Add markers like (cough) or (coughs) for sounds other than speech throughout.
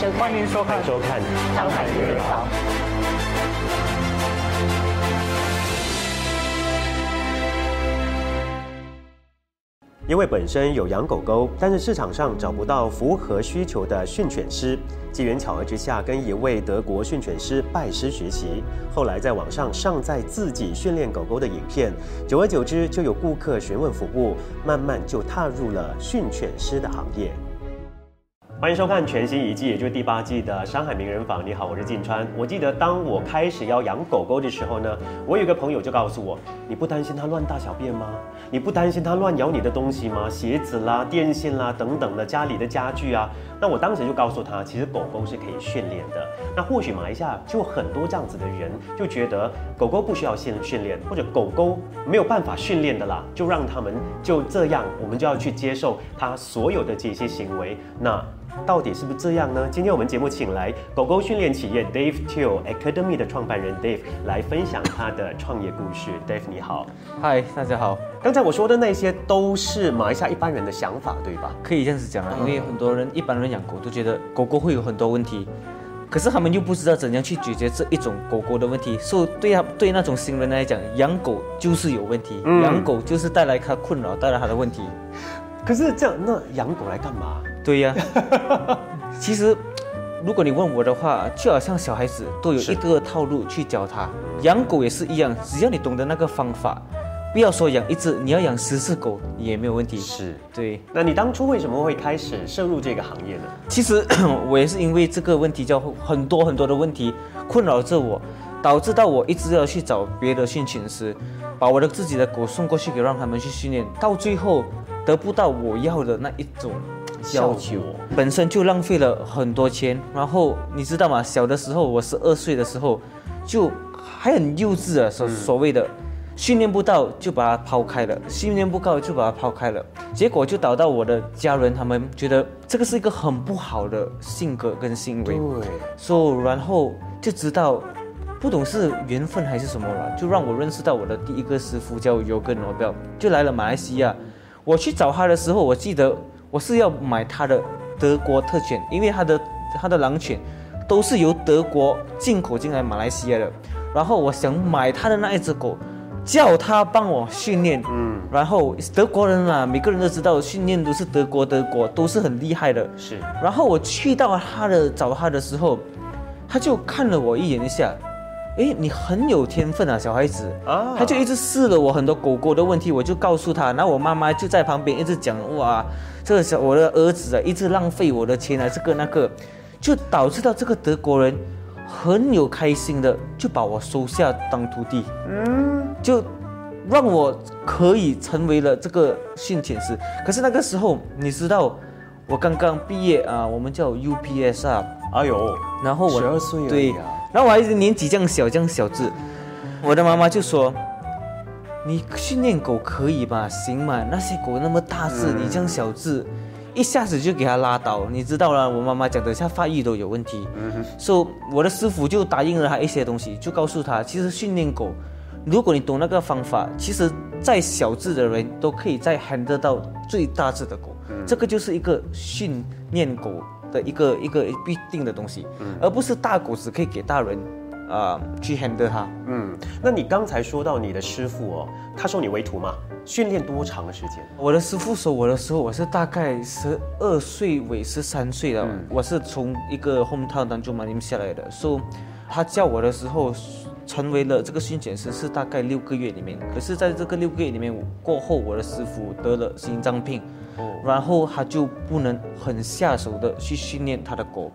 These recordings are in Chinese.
收看欢迎收看，收看收看上海人房。因为本身有养狗狗，但是市场上找不到符合需求的训犬师，机缘巧合之下，跟一位德国训犬师拜师学习，后来在网上上载自己训练狗狗的影片，久而久之就有顾客询问服务，慢慢就踏入了训犬师的行业。欢迎收看全新一季，也就是第八季的《山海名人坊》。你好，我是晋川。我记得当我开始要养狗狗的时候呢，我有个朋友就告诉我：“你不担心它乱大小便吗？你不担心它乱咬你的东西吗？鞋子啦、电线啦等等的家里的家具啊。”那我当时就告诉他，其实狗狗是可以训练的。那或许马来西亚就很多这样子的人，就觉得狗狗不需要训训练，或者狗狗没有办法训练的啦，就让他们就这样，我们就要去接受它所有的这些行为。那到底是不是这样呢？今天我们节目请来狗狗训练企业 Dave Till Academy 的创办人 Dave 来分享他的创业故事。Dave 你好，嗨，大家好。刚才我说的那些都是马来西亚一般人的想法，对吧？可以这样子讲啊，因为很多人一般人养狗都觉得狗狗会有很多问题，可是他们又不知道怎样去解决这一种狗狗的问题，所以对他对那种新人来讲，养狗就是有问题，嗯养狗就是带来他困扰，带来他的问题。可是这样，那养狗来干嘛？对呀、(laughs) 其实如果你问我的话，就好像小孩子都有一个套路去教他，养狗也是一样，只要你懂得那个方法，不要说养一只，你要养十只狗也没有问题。是。对。那你当初为什么会开始涉入这个行业呢？其实 (coughs) 我也是因为这个问题，叫很多很多的问题困扰着我，导致到我一直要去找别的训犬师，把我的自己的狗送过去给让他们去训练，到最后得不到我要的那一种要求效果，本身就浪费了很多钱。然后你知道吗？小的时候，我十二岁的时候，就还很幼稚啊，所所谓的。训练不到就把它抛开了，训练不到就把它抛开了，结果就导到我的家人他们觉得这个是一个很不好的性格跟行为，对，所、以然后就知道不懂是缘分还是什么了，就让我认识到我的第一个师傅叫尤根罗标，就来了马来西亚。我去找他的时候，我记得我是要买他的德国特犬，因为他的他的狼犬都是由德国进口进来马来西亚的，然后我想买他的那一只狗。叫他帮我训练，嗯，然后德国人啊，每个人都知道训练都是德国，德国都是很厉害的，是。然后我去到他的找他的时候，他就看了我一眼一下，诶，你很有天分啊，小孩子。啊他就一直试了我很多狗狗的问题，我就告诉他，然后我妈妈就在旁边一直讲，哇，这个小我的儿子啊，一直浪费我的钱啊，这个那个，就导致到这个德国人很有开心的就把我收下当徒弟，嗯，就让我可以成为了这个训犬师。可是那个时候，你知道，我刚刚毕业啊，我们叫 UPS 啊，哎呦，然后我十二岁而已对啊，然后我还是年纪这样小，这样小只，我的妈妈就说：“你训练狗可以吧？行嘛，那些狗那么大只，你这样小只，一下子就给它拉倒，你知道了。”我妈妈讲，等下发育都有问题，所以我的师傅就答应了他一些东西，就告诉他，其实训练狗，如果你懂那个方法，其实再小只的人都可以再 handle 到最大只的狗，这个就是一个训练狗的一个一个必定的东西，而不是大狗只可以给大人啊、去 handle 它。嗯，那你刚才说到你的师傅哦，他收你为徒嘛？训练多长的时间？我的师傅收我的时候，我是大概十二岁尾十三岁了。我是从一个 hometown 当中嘛你们下来的，所、以他教我的时候，成为了这个训犬师是大概六个月里面。可是在这个六个月里面过后，我的师傅得了心脏病，然后他就不能很下手的去训练他的狗，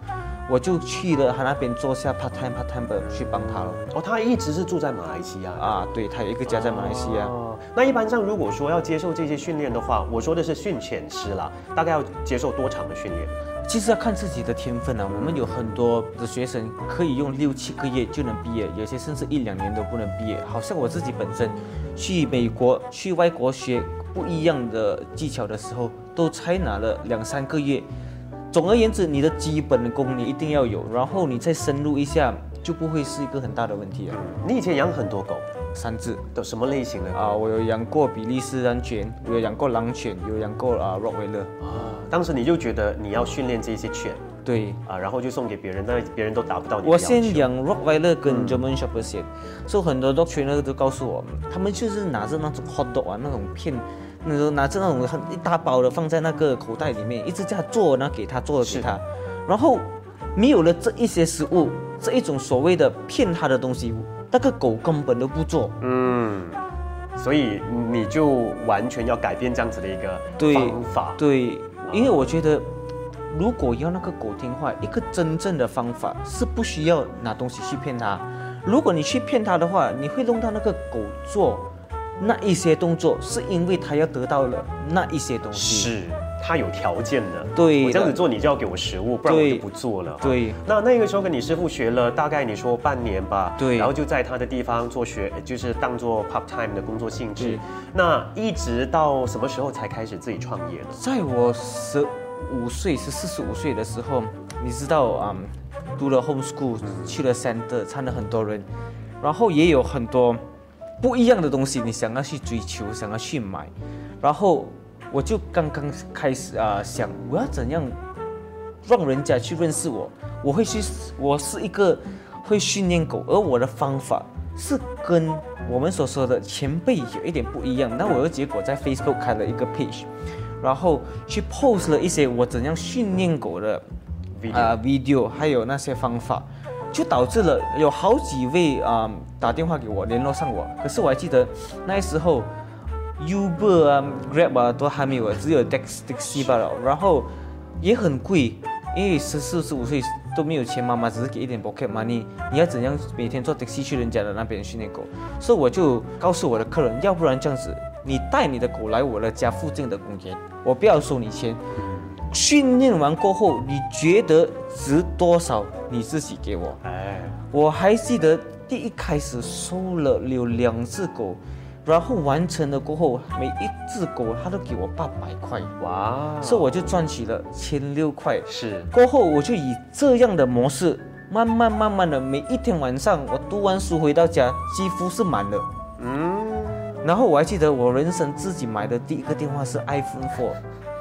我就去了他那边做下 part time part time 的去帮他了。哦，他一直是住在马来西亚啊。啊，对他有一个家在马来西亚。哦，那一般上如果说要接受这些训练的话，我说的是训犬师啦，大概要接受多长的训练？其实要看自己的天分啊。我们有很多的学生可以用六七个月就能毕业，有些甚至一两年都不能毕业。好像我自己本身去美国、去外国学不一样的技巧的时候，都才拿了两三个月。总而言之，你的基本功你一定要有，然后你再深入一下，就不会是一个很大的问题了。你以前养很多狗，三只。都什么类型的？啊，我有养过比利时狼犬，我有养过狼犬，有养过啊 Rottweiler。啊，当时你就觉得你要训练这些犬对，啊，然后就送给别人，但别人都达不到你的我。先养 Rottweiler 跟 German Shepherd 先，所以很多 dog trainer 都告诉我，他们就是拿着那种 hot dog 啊，那种片，那种拿着那种很一大包的放在那个口袋里面，一直这样做，然后给他做了给他，然后没有了这一些食物，这一种所谓的骗他的东西，那个狗根本都不做。嗯，所以你就完全要改变这样子的一个对方法。对，因为我觉得，如果要那个狗听话，一个真正的方法是不需要拿东西去骗它。如果你去骗它的话，你会弄到那个狗做那一些动作，是因为它要得到了那一些东西。是，他有条件的。对的我这样子做，你就要给我食物，不然我就不做了。对那那个时候跟你师傅学了大概你说半年吧，对然后就在他的地方做学，就是当做 part time 的工作性质。那一直到什么时候才开始自己创业呢？在我十五岁、是四十五岁的时候，你知道啊、嗯读了 homeschool，去了 center，参了很多人，然后也有很多不一样的东西，你想要去追求，想要去买，然后我就刚刚开始啊、想我要怎样让人家去认识我，我会去，我是一个会训练狗，而我的方法是跟我们所说的前辈有一点不一样。那我的结果在 Facebook 开了一个 page，然后去 post 了一些我怎样训练狗的 Video 啊 video，还有那些方法，就导致了有好几位啊、打电话给我联络上我，可是我还记得那时候 Uber 啊 Grab 啊都还没有，只有 Dex Taxi 罢了，然后也很贵，因为十四十五岁都没有钱，妈妈只是给一点 pocket money，你要怎样每天坐 taxi 去人家的那边训练狗？所以我就告诉我的客人，要不然这样子，你带你的狗来我的家附近的公园，我不要收你钱。训练完过后，你觉得值多少，你自己给我。哎，我还记得第一开始收了有两只狗，然后完成了过后，每一只狗它都给我八百块，哇，所以我就赚取了千六块。是。过后我就以这样的模式，慢慢慢慢的，每一天晚上我读完书回到家，几乎是满的。嗯，然后我还记得我人生自己买的第一个电话是 iPhone 4，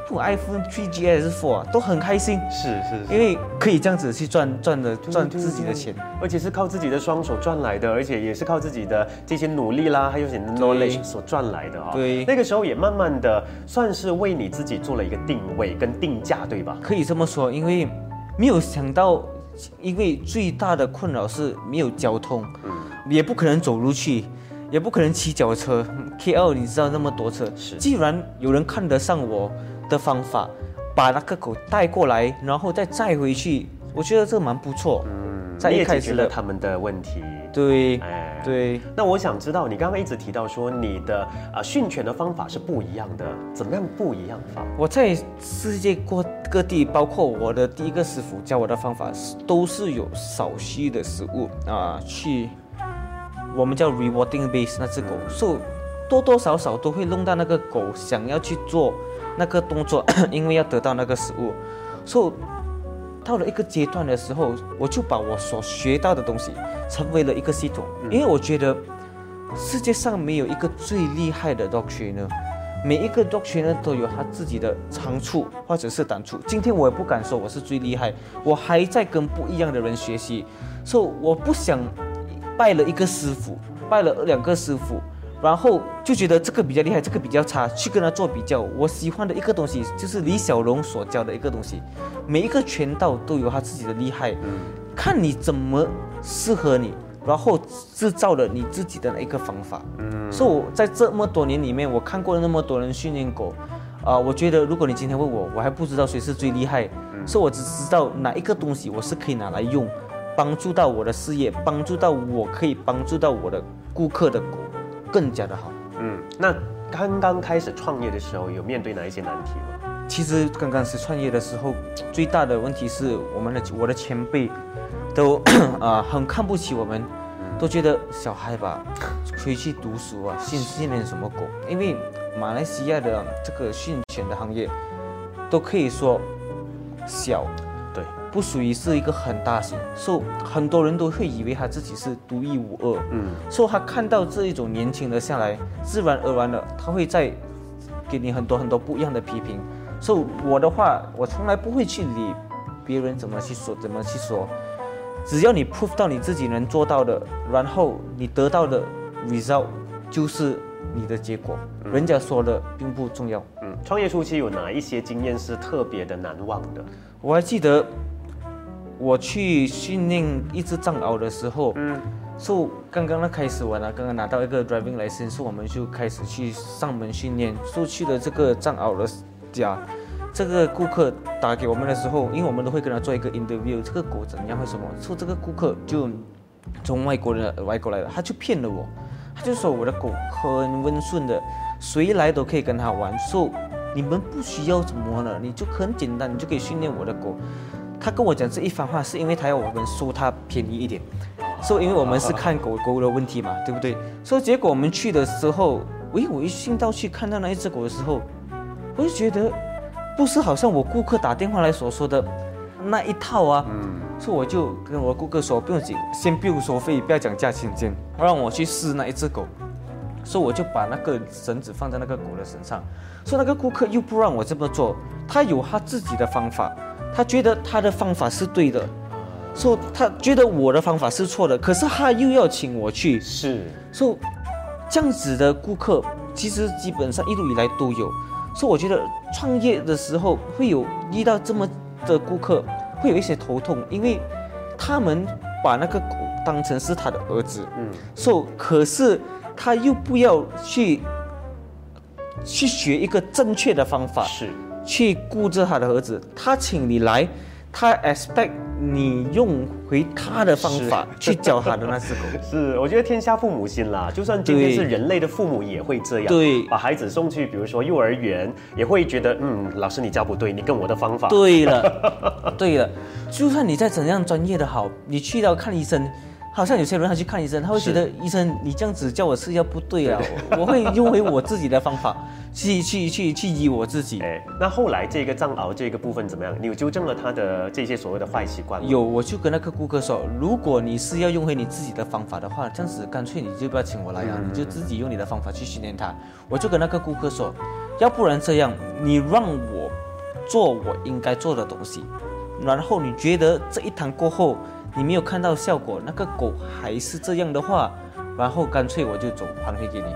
不管 iPhone 3G 还是4啊，都很开心，是是是。因为可以这样子去赚赚的赚自己的钱。，而且是靠自己的双手赚来的，而且也是靠自己的这些努力啦，还有一些 knowledge 所赚来的啊、对那个时候也慢慢的算是为你自己做了一个定位跟定价，对吧？可以这么说，因为没有想到，因为最大的困扰是没有交通，嗯也不可能走路去，也不可能骑脚车。KL 你知道那么多车，是既然有人看得上我的方法，把那个狗带过来，然后再载回去，我觉得这蛮不错。嗯，在你也解决一开始了他们的问题。对哎，对，那我想知道，你刚刚一直提到说你的啊、训犬的方法是不一样的，怎么样不一样法？我在世界各各地，包括我的第一个师傅教我的方法，是都是有少许的食物啊，去我们叫 rewarding base 那只狗，所以多多少少都会弄到那个狗想要去做那个动作，(coughs) 因为要得到那个食物，所以到了一个阶段的时候，我就把我所学到的东西成为了一个系统，因为我觉得世界上没有一个最厉害的 dog trainer。每一个 dog trainer 都有他自己的长处或者是短处。今天我也不敢说我是最厉害，我还在跟不一样的人学习，所以我不想拜了一个师傅，拜了两个师傅，然后就觉得这个比较厉害，这个比较差，去跟他做比较。我喜欢的一个东西就是李小龙所教的一个东西，每一个拳道都有他自己的厉害，看你怎么适合你。然后制造了你自己的一个方法，嗯，所以我在这么多年里面，我看过了那么多人训练狗，啊、我觉得如果你今天问我，我还不知道谁是最厉害，所以我只知道哪一个东西我是可以拿来用，帮助到我的事业，帮助到我可以帮助到我的顾客的狗更加的好。嗯，那刚刚开始创业的时候，有面对哪一些难题吗？其实刚刚是创业的时候，最大的问题是我们的我的前辈都啊、(coughs) 很看不起我们，都觉得小孩吧回去读书啊，训训练什么狗？因为马来西亚的这个训犬的行业都可以说小，对，不属于是一个很大型，所以很多人都会以为他自己是独一无二。嗯，所以他看到这一种年轻的下来，自然而然的他会在给你很多很多不一样的批评。所以我的话，我从来不会去理别人怎么去说，怎么去说，只要你 prove 到你自己能做到的，然后你得到的 result 就是你的结果，人家说的并不重要。嗯，创业初期有哪一些经验是特别的难忘的？我还记得我去训练一只藏獒的时候，嗯，so 刚刚那开始完了，刚刚拿到一个 driving license，我们就开始去上门训练。so 去了这个藏獒的家，这个顾客打给我们的时候，因为我们都会跟他做一个 interview，这个狗怎样或什么，so 这个顾客就从外国人外国来的，他就骗了我，他就说我的狗很温顺的，谁来都可以跟他玩，so 你们不需要什么了，你就很简单，你就可以训练我的狗。他跟我讲这一番话，是因为他要我们收他便宜一点，所以因为我们是看狗狗的问题嘛，对不对？所以结果我们去的时候，喂，我一进到去看到那一只狗的时候，我就觉得不是好像我顾客打电话来所说的那一套啊。嗯，所以我就跟我顾客说，不用紧，先不用收费，不要讲价钱先，让我去试那一只狗。所以我就把那个绳子放在那个狗的身上，所以那个顾客又不让我这么做，他有他自己的方法，他觉得他的方法是对的，说他觉得我的方法是错的，可是他又要请我去，是，所以这样子的顾客其实基本上一路以来都有，所以我觉得创业的时候会有遇到这么的顾客，会有一些头痛，因为他们把那个狗当成是他的儿子，嗯，所以可是他又不要去去学一个正确的方法，是，去顾着他的儿子，他请你来，他 expect 你用回他的方法去教他的那只狗。(laughs) 是，我觉得天下父母心啦，就算今天是人类的父母也会这样，对。把孩子送去，比如说幼儿园，也会觉得，嗯，老师你教不对，你跟我的方法，对了，(laughs) 对了，就算你再怎样专业的好，你去到看医生，好像有些人他去看医生，他会觉得医生你这样子叫我吃药不对啊，我 (laughs) 我会用回我自己的方法去去去去医我自己。哎，那后来这个藏獒这个部分怎么样？你有纠正了他的这些所谓的坏习惯吗？有，我就跟那个顾客说，如果你是要用回你自己的方法的话，这样子干脆你就不要请我来啊，你就自己用你的方法去训练它。我就跟那个顾客说，要不然这样，你让我做我应该做的东西，然后你觉得这一堂过后你没有看到效果，那个狗还是这样的话，然后干脆我就走还回给你。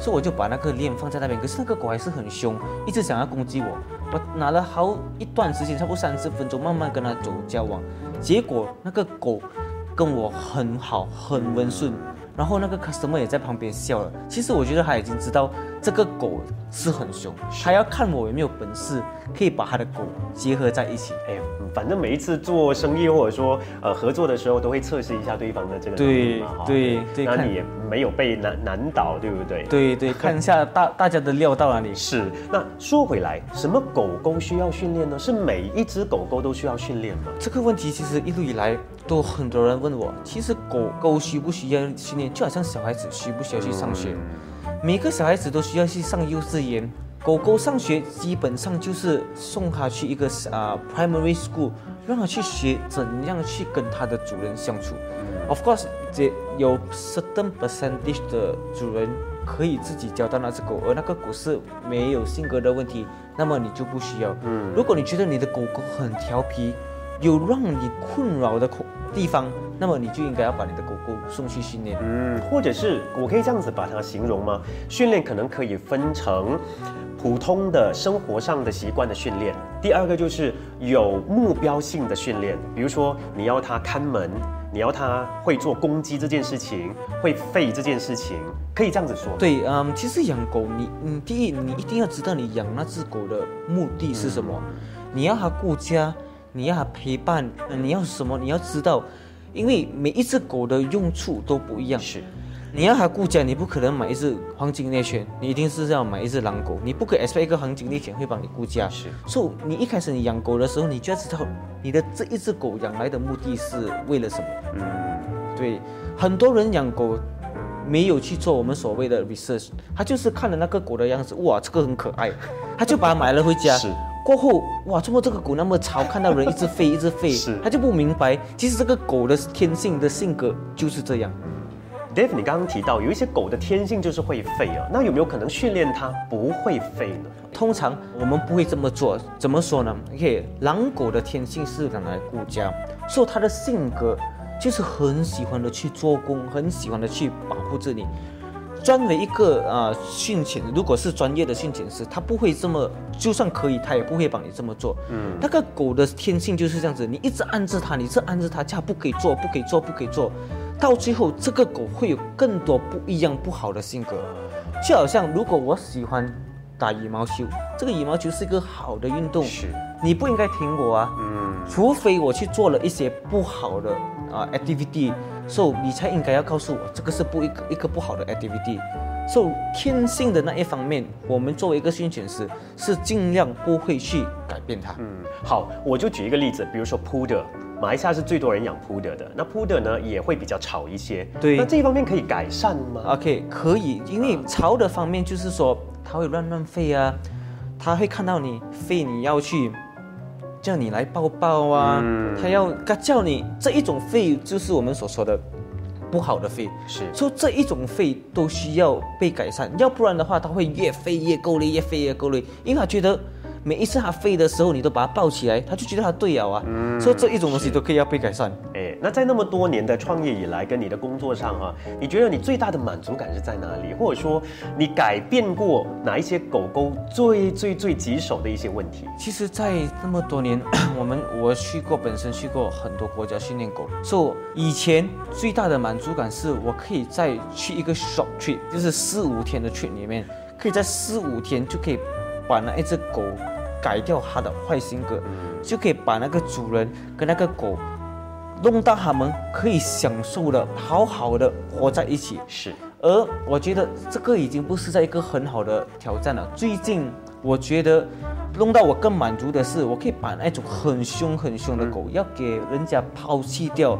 所以我就把那个链放在那边，可是那个狗还是很凶，一直想要攻击我。我拿了好一段时间，差不多三十分钟，慢慢跟它走交往。结果那个狗跟我很好，很温顺，然后那个 customer 也在旁边笑了。其实我觉得他已经知道这个狗是很凶，他要看我有没有本事可以把他的狗结合在一起。哎，呀反正每一次做生意或者说呃合作的时候，都会测试一下对方的这个能力对嘛，哈对对那你也没有被难难倒，对不对？。对对，(laughs) 看一下大大家的料到哪里。是，那说回来，什么狗狗需要训练呢？是每一只狗狗都需要训练吗？这个问题其实一路以来都很多人问我，其实狗狗需不需要训练，就好像小孩子需不需要去上学，每个小孩子都需要去上幼稚园。狗狗上学基本上就是送它去一个啊、primary school，让它去学怎样去跟它的主人相处。Of course，这有 certain percentage 的主人可以自己教到那只狗，而那个狗是没有性格的问题，那么你就不需要。嗯如果你觉得你的狗狗很调皮，有让你困扰的口地方，那么你就应该要把你的狗狗送去训练。嗯，或者是我可以这样子把它形容吗？训练可能可以分成普通的生活上的习惯的训练，第二个就是有目标性的训练，比如说你要它看门，你要它会做公鸡这件事情，会吠这件事情，可以这样子说。对，嗯，其实养狗，你，嗯，第一，你一定要知道你养那只狗的目的是什么，你要它顾家，你要陪伴，呃你要什么，你要知道，因为每一只狗的用处都不一样。是，你要它顾家，你不可能买一只黄金猎犬，你一定是要买一只狼狗，你不可以 expect 一个黄金猎犬会帮你顾家。是所以你一开始你养狗的时候，你就要知道你的这一只狗养来的目的是为了什么。嗯，对，很多人养狗没有去做我们所谓的 research，他就是看了那个狗的样子，哇，这个很可爱，他就把它买了回家是。过后，哇，怎么这个狗那么吵，看到人一直吠，一直吠，是他就不明白，其实这个狗的天性的性格就是这样。Dave，你刚刚提到有一些狗的天性就是会吠啊，那有没有可能训练它不会吠呢？通常我们不会这么做，怎么说呢？OK，狼狗的天性是拿来顾家，所以它的性格就是很喜欢的去做工，很喜欢的去保护着你。专为一个啊、呃训犬，如果是专业的训犬师，他不会这么，就算可以，他也不会帮你这么做。嗯，那个狗的天性就是这样子，你一直按着它，你一直按着它，叫不可以做，不可以做，不可以做，到最后这个狗会有更多不一样不好的性格。就好像如果我喜欢打羽毛球，这个羽毛球是一个好的运动，是，你不应该停我啊，嗯，除非我去做了一些不好的啊、activity，所、以你才应该要告诉我这个是不一个一个不好的 activity。so 天性的那一方面，我们作为一个训犬师是尽量不会去改变它。嗯，好，我就举一个例子，比如说 Poodle，马来西亚是最多人养 Poodle 的，那 Poodle 呢也会比较吵一些，对那这一方面可以改善吗？OK，可以，因为吵的方面就是说，它会乱乱吠啊，它会看到你吠，你要去叫你来抱抱啊，嗯。它要他叫你这一种费，就是我们所说的不好的费，是，所以这一种费都需要被改善，要不然的话，他会越飞越够力，越飞越够力，因为他觉得。每一次它飞的时候，你都把它抱起来，它就觉得它对了啊，嗯所以这一种东西都可以要被改善。哎，那在那么多年的创业以来，跟你的工作上啊，你觉得你最大的满足感是在哪里？或者说，你改变过哪一些狗狗最最最棘手的一些问题？其实，在那么多年，(coughs) 我们我去过，本身去过很多国家训练狗，所以以前最大的满足感是我可以再去一个 short trip，就是四五天的 trip 里面，可以在四五天就可以把那一只狗改掉它的坏性格，就可以把那个主人跟那个狗弄到他们可以享受的好好的活在一起。是，而我觉得这个已经不是在一个很好的挑战了。最近我觉得弄到我更满足的是，我可以把那种很凶很凶的狗要给人家抛弃掉，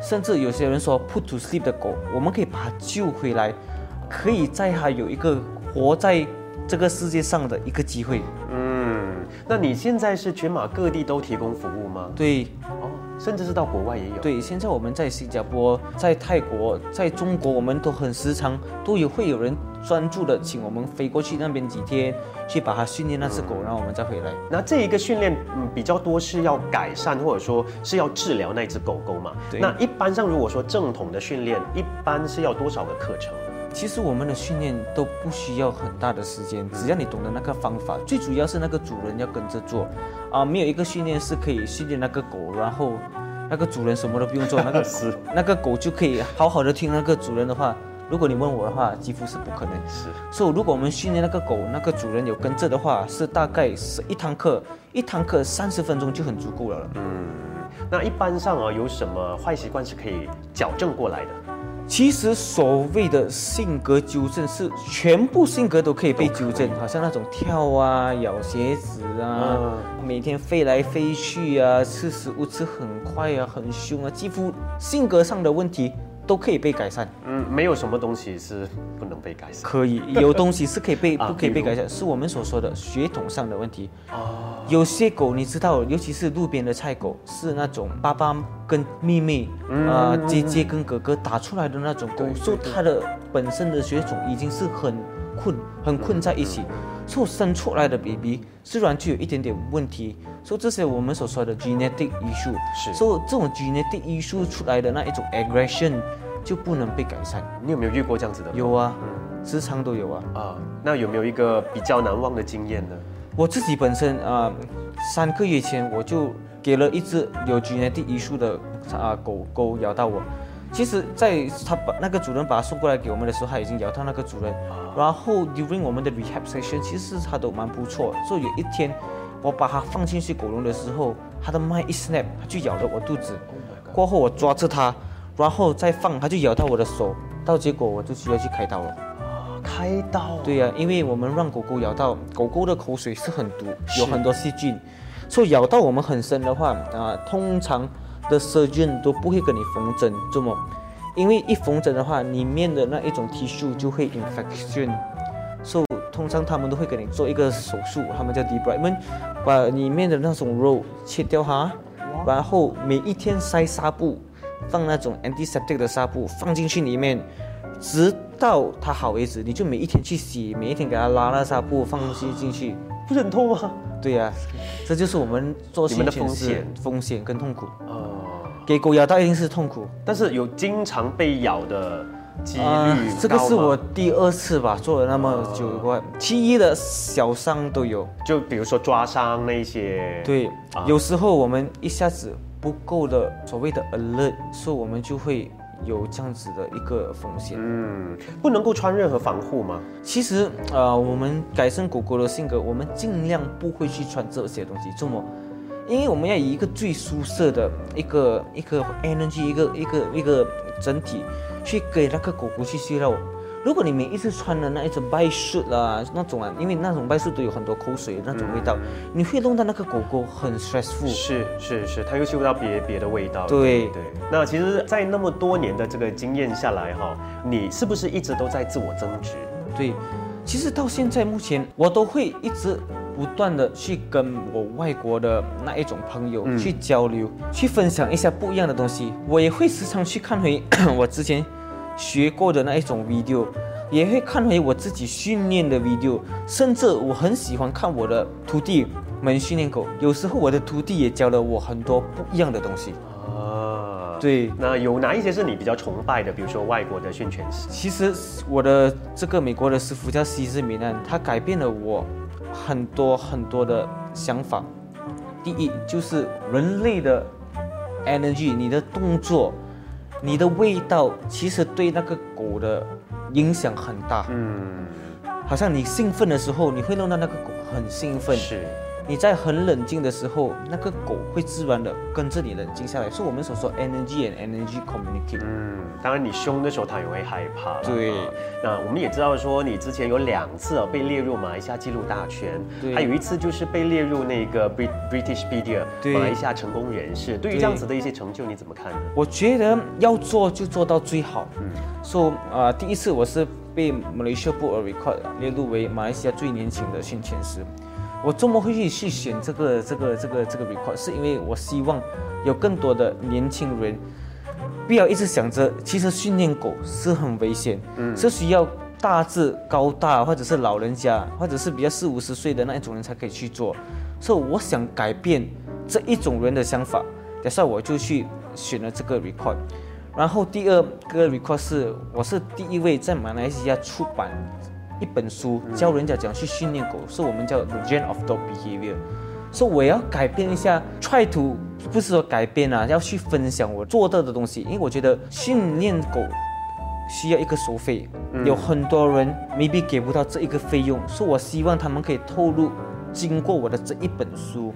甚至有些人说 put to sleep 的狗，我们可以把它救回来，可以在它有一个活在这个世界上的一个机会。嗯，那你现在是全马各地都提供服务吗？对哦，甚至是到国外也有。，对，现在我们在新加坡、在泰国、在中国，我们都很时常都有会有人专注的请我们飞过去那边几天，去把它训练那只狗，然后我们再回来。那这一个训练，嗯，比较多是要改善或者说是要治疗那只狗狗嘛？对那一般上如果说正统的训练，一般是要多少个课程？其实我们的训练都不需要很大的时间，只要你懂得那个方法，最主要是那个主人要跟着做，啊，没有一个训练是可以训练那个狗，然后那个主人什么都不用做，那 (laughs) 个那个狗就可以好好的听那个主人的话。如果你问我的话，几乎是不可能。是，所以如果我们训练那个狗，那个主人有跟着的话，是大概是一堂课，一堂课三十分钟就很足够了。嗯，那一般上啊，有什么坏习惯是可以矫正过来的？其实所谓的性格纠正是全部性格都可以被纠正，好像那种跳啊、咬鞋子啊、每天飞来飞去啊、吃食物吃很快啊、很凶啊，几乎性格上的问题都可以被改善。嗯，没有什么东西是不能被改善。可以，(laughs) 有东西是可以被啊不可以被改善，是我们所说的血统上的问题。哦，有些狗你知道，尤其是路边的菜狗，是那种爸爸跟妹妹，啊、姐姐跟哥哥打出来的那种狗对，所以它的本身的血统已经是很困、很困在一起，所以生出来的 baby 虽然就有一点点问题，所以这些我们所说的 genetic issue，是所以这种 genetic issue 出来的那一种 aggression 就不能被改善。你有没有遇过这样子的？有啊，时常都有啊。啊，那有没有一个比较难忘的经验呢？我自己本身啊、三个月前我就给了一只有 genetic issue 的啊、狗狗咬到我。其实，在他把那个主人把它送过来给我们的时候，他已经咬到那个主人。然后 during 我们的 rehab session，其实它都蛮不错。所以有一天，我把它放进去狗笼的时候，它的麦一 snap，它就咬了我肚子。过后我抓着它，然后再放，它就咬到我的手，到结果我就需要去开刀了。啊，开刀。对呀、因为我们让狗狗咬到，狗狗的口水是很毒，有很多细菌，所以咬到我们很深的话，啊、通常的 surgeon 都不会跟你缝针，这么，因为一缝针的话，里面的那一种 tissue 就会 infection，所以通常他们都会给你做一个手术，他们叫 debridement，把里面的那种肉切掉哈，然后每一天塞纱布，放那种 antiseptic 的纱布放进去里面，直到它好为止。你就每一天去洗，每一天给它拉那纱布放东西进去。不是很痛吗？对呀、这就是我们做你们的风险风险跟痛苦。哦，给狗咬到一定是痛苦。但是有经常被咬的几率啊这个是我第二次吧，做了那么久过，其一的小伤都有。就比如说抓伤那些，对，啊有时候我们一下子不够的所谓的 alert，所以我们就会有这样子的一个风险。嗯，不能够穿任何防护吗？其实，呃，我们改善狗狗的性格，我们尽量不会去穿这些东西。这么？因为我们要以一个最舒适的一个一个 energy，一个一个一个整体，去给那个狗狗去吸肉。如果你每一次穿的那一种 b 恤啦，那种啊，因为那种 b 恤都有很多口水的那种味道，你会弄到那个狗狗很 stressful。是是是，它又嗅不到别别的味道。对对。那其实，在那么多年的这个经验下来哈，你是不是一直都在自我增值？对，其实到现在目前，我都会一直不断的去跟我外国的那一种朋友去交流，去分享一下不一样的东西。我也会时常去看回 (coughs) 我之前学过的那一种 video，也会看回我自己训练的 video，甚至我很喜欢看我的徒弟们训练狗。有时候我的徒弟也教了我很多不一样的东西。啊，。对，那有哪一些是你比较崇拜的？比如说外国的训犬师。其实我的这个美国的师傅叫西斯米南，他改变了我很多很多的想法。第一就是人类的 energy，你的动作、你的味道，其实对那个狗的影响很大。嗯，好像你兴奋的时候，你会弄到那个狗很兴奋；是。你在很冷静的时候，那个狗会自然的跟着你冷静下来。是我们所说 energy and energy communicate。嗯，当然你凶的时候，它也会害怕。对啊那我们也知道说，你之前有两次啊被列入马来西亚纪录大全，对还有一次就是被列入那个 Brit- British Pedia 对马来西亚成功人士。对于这样子的一些成就，你怎么看呢？我觉得要做就做到最好。嗯，说啊，第一次我是被 Malaysia Book of Record 列入为马来西亚最年轻的训犬师。我周末会去去选这个这个这个这个 record，是因为我希望有更多的年轻人，不要一直想着其实训练狗是很危险，嗯，是需要大致高大或者是老人家或者是比较四五十岁的那一种人才可以去做。所以我想改变这一种人的想法，等下我就去选了这个 record。然后第二个 record 是我是第一位在马来西亚出版一本书，教人家怎样去训练狗，是我们叫 The Gen of Dog Behavior。所以我要改变一下，try to 不是说改变啊，要去分享我做到的东西，因为我觉得训练狗需要一个收费，有很多人 maybe 给不到这一个费用，所以我希望他们可以透露，经过我的这一本书，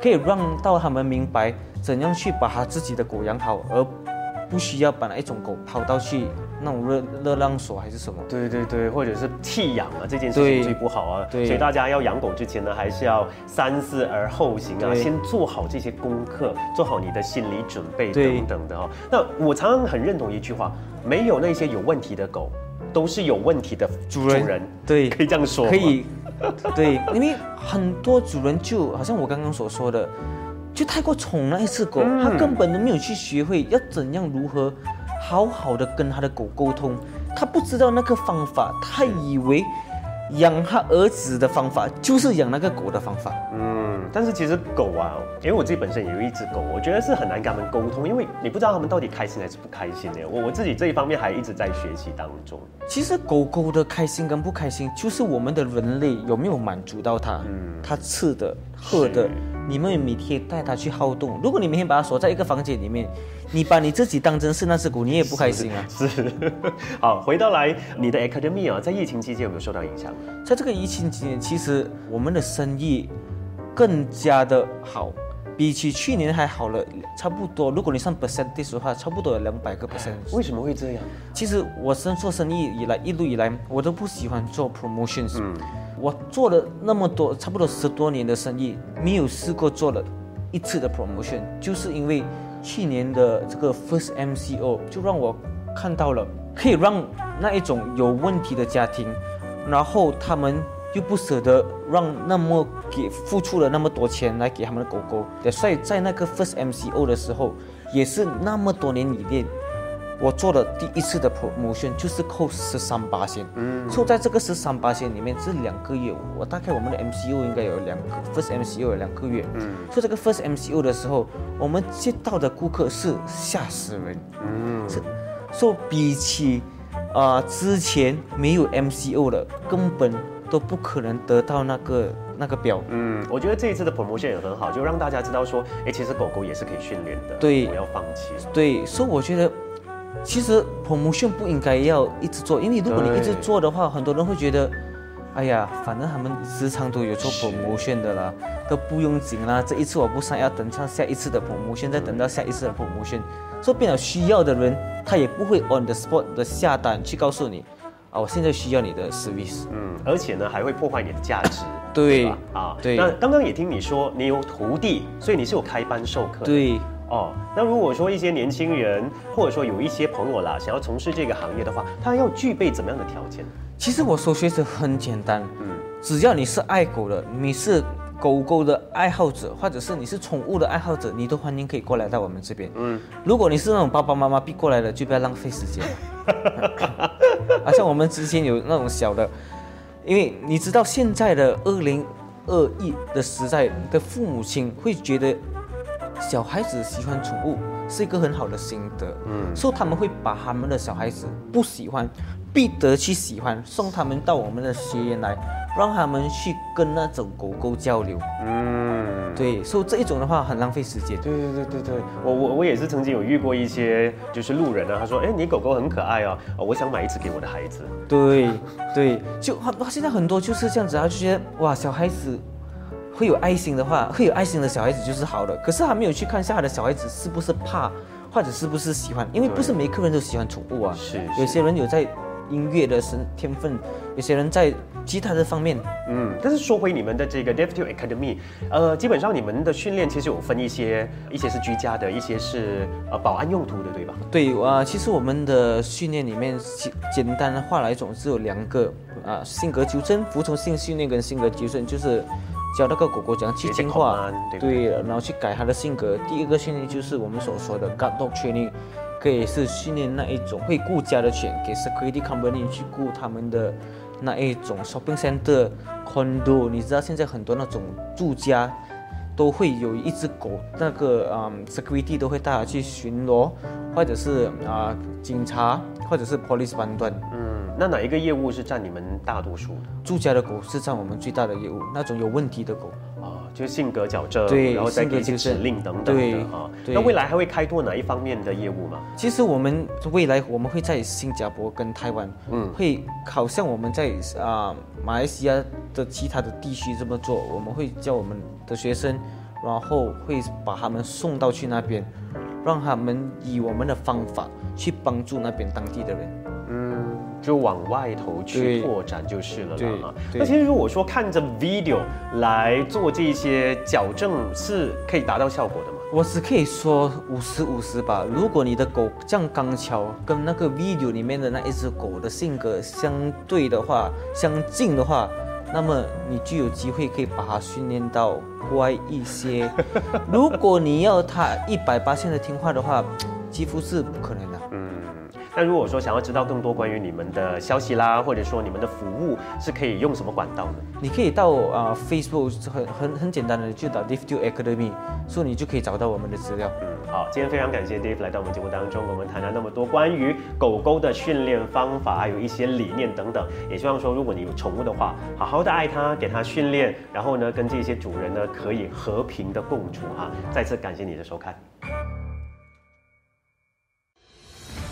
可以让到他们明白怎样去把他自己的狗养好，而不需要把那一种狗抛到去那种热热浪所还是什么。对对对，或者是弃养啊，这件事情最不好啊。对所以大家要养狗之前呢，还是要三思而后行啊，先做好这些功课，做好你的心理准备等等的哦。那我常常很认同一句话，没有那些有问题的狗，都是有问题的主人对 (laughs) 可以这样说，可以，对，因为很多主人就好像我刚刚所说的，就太过宠那一只狗，嗯他根本都没有去学会要怎样如何好好的跟他的狗沟通，他不知道那个方法，他以为养他儿子的方法就是养那个狗的方法。嗯，但是其实狗啊，因为我自己本身也有一只狗，我觉得是很难跟他们沟通，因为你不知道他们到底开心还是不开心的。我我自己这一方面还一直在学习当中。其实狗狗的开心跟不开心，就是我们的人类有没有满足到它。嗯它吃的、喝的，你们每天带它去好动。如果你每天把它锁在一个房间里面，你把你自己当真是那只狗，你也不开心啊。是，(laughs) 好，回到来你的 academy 啊，在疫情期间有没有受到影响？在这个疫情期间，其实我们的生意更加的好，比起去年还好了差不多。如果你算 percentage 的话，差不多有两百个 percent。为什么会这样？其实我生做生意以来，一路以来我都不喜欢做 promotions。嗯我做了那么多，差不多十多年的生意，没有试过做了一次的 promotion，就是因为去年的这个 first MCO 就让我看到了，可以让那一种有问题的家庭然后他们又不舍得让那么给付出了那么多钱来给他们的狗狗，所以在那个 first MCO 的时候，也是那么多年里面。我做的第一次的 promotion 就是扣十三八线，嗯，所以在这个十三八线里面这两个月，我大概我们的 MCU 应该有两个 first MCU 有两个月，嗯，做这个 first MCU 的时候，我们接到的顾客是吓死人，嗯，是，说比起啊之前没有 MCU 的，根本都不可能得到那个那个表，嗯，我觉得这一次的 promotion 也很好，就让大家知道说，哎，其实狗狗也是可以训练的，对，不要放弃，对，所以我觉得。其实 promotion 不应该要一直做，因为如果你一直做的话，很多人会觉得，哎呀，反正他们时常都有做 promotion 的啦，都不用紧啦。这一次我不上，要等上下一次的 promotion，再等到下一次的 promotion，所以变了需要的人，他也不会 on the spot 的下单去告诉你，啊，我现在需要你的 service。嗯，而且呢，还会破坏你的价值。对啊，对。那刚刚也听你说，你有徒弟，所以你是有开班授课。对。哦，那如果说一些年轻人，或者说有一些朋友啦，想要从事这个行业的话，他要具备怎么样的条件？其实我说学是很简单，嗯，只要你是爱狗的，你是狗狗的爱好者，或者是你是宠物的爱好者，你都欢迎可以过来到我们这边。嗯，如果你是那种爸爸妈妈逼过来的，就不要浪费时间。(laughs) 啊，像我们之前有那种小的，因为你知道现在的二零二一的时代的父母亲会觉得。小孩子喜欢宠物是一个很好的心得，嗯，所以他们会把他们的小孩子不喜欢，必得去喜欢，送他们到我们的学院来，让他们去跟那种狗狗交流，嗯，对，所以这一种的话很浪费时间。对对对对对，我我我也是曾经有遇过一些就是路人啊，他说，哎，你狗狗很可爱哦，我想买一只给我的孩子。对对，就他现在很多就是这样子，他就觉得哇，小孩子。会有爱心的话，会有爱心的小孩子就是好的。可是他没有去看下他的小孩子是不是怕，或者是不是喜欢，因为不是每个人都喜欢宠物啊。是，有些人有在音乐的神天分，有些人在吉他的方面。嗯，但是说回你们的这个 d e f t i v Academy，呃，基本上你们的训练其实有分一些，一些是居家的，一些是呃保安用途的，对吧？对啊，其实我们的训练里面简简单的话来总是有两个啊，性格纠正、服从性训练跟性格纠正，就是。教那个狗狗怎样去进化，对，然后去改它的性格。第二个训练就是我们所说的 guard dog training，可以是训练那一种会顾家的犬，给 security company 去顾他们的那一种 shopping center condo。你知道现在很多那种住家都会有一只狗，那个啊 security 都会带它去巡逻，或者是啊警察，或者是 police 班段。那哪一个业务是占你们大多数的？住家的狗是占我们最大的业务，那种有问题的狗啊，就是性格矫正，对，然后再给一些指令等等的啊。那未来还会开拓哪一方面的业务吗？其实我们未来我们会在新加坡跟台湾，嗯，会好像我们在啊马来西亚的其他的地区这么做，我们会叫我们的学生，然后会把他们送到去那边，让他们以我们的方法去帮助那边当地的人。就往外头去拓展就是了啦。那其实如果说看着 video 来做这些矫正，是可以达到效果的吗？我只可以说五十五十吧。如果你的狗这样刚巧跟那个 video 里面的那一只狗的性格相对的话，相近的话，那么你就有机会可以把它训练到乖一些。如果你要它一百八线的听话的话，几乎是不可能的。那如果说想要知道更多关于你们的消息啦，或者说你们的服务是可以用什么管道呢？你可以到啊 Facebook 很很很简单的就打 Dave Two Academy，所以你就可以找到我们的资料。嗯，好，今天非常感谢 Dave 来到我们节目当中，我们谈了那么多关于狗狗的训练方法，还有一些理念等等。也希望说，如果你有宠物的话，好好的爱它，给它训练，然后呢，跟这些主人呢可以和平的共处哈。再次感谢你的收看。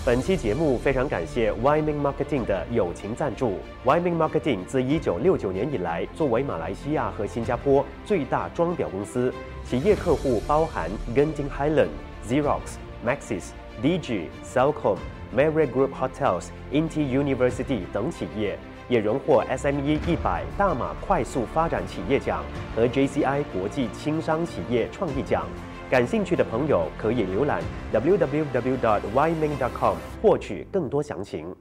本期节目非常感谢 Wyman Marketing 的友情赞助。Wyman Marketing 自1969年以来，作为马来西亚和新加坡最大装裱公司，企业客户包含 Genting Highland、Xerox、Maxis、DG、Cellcom、Mary Group Hotels、Inti University 等企业，也荣获 SME 一百大马快速发展企业奖和 JCI 国际轻商企业创意奖。感兴趣的朋友可以浏览 www.yiming.com 获取更多详情。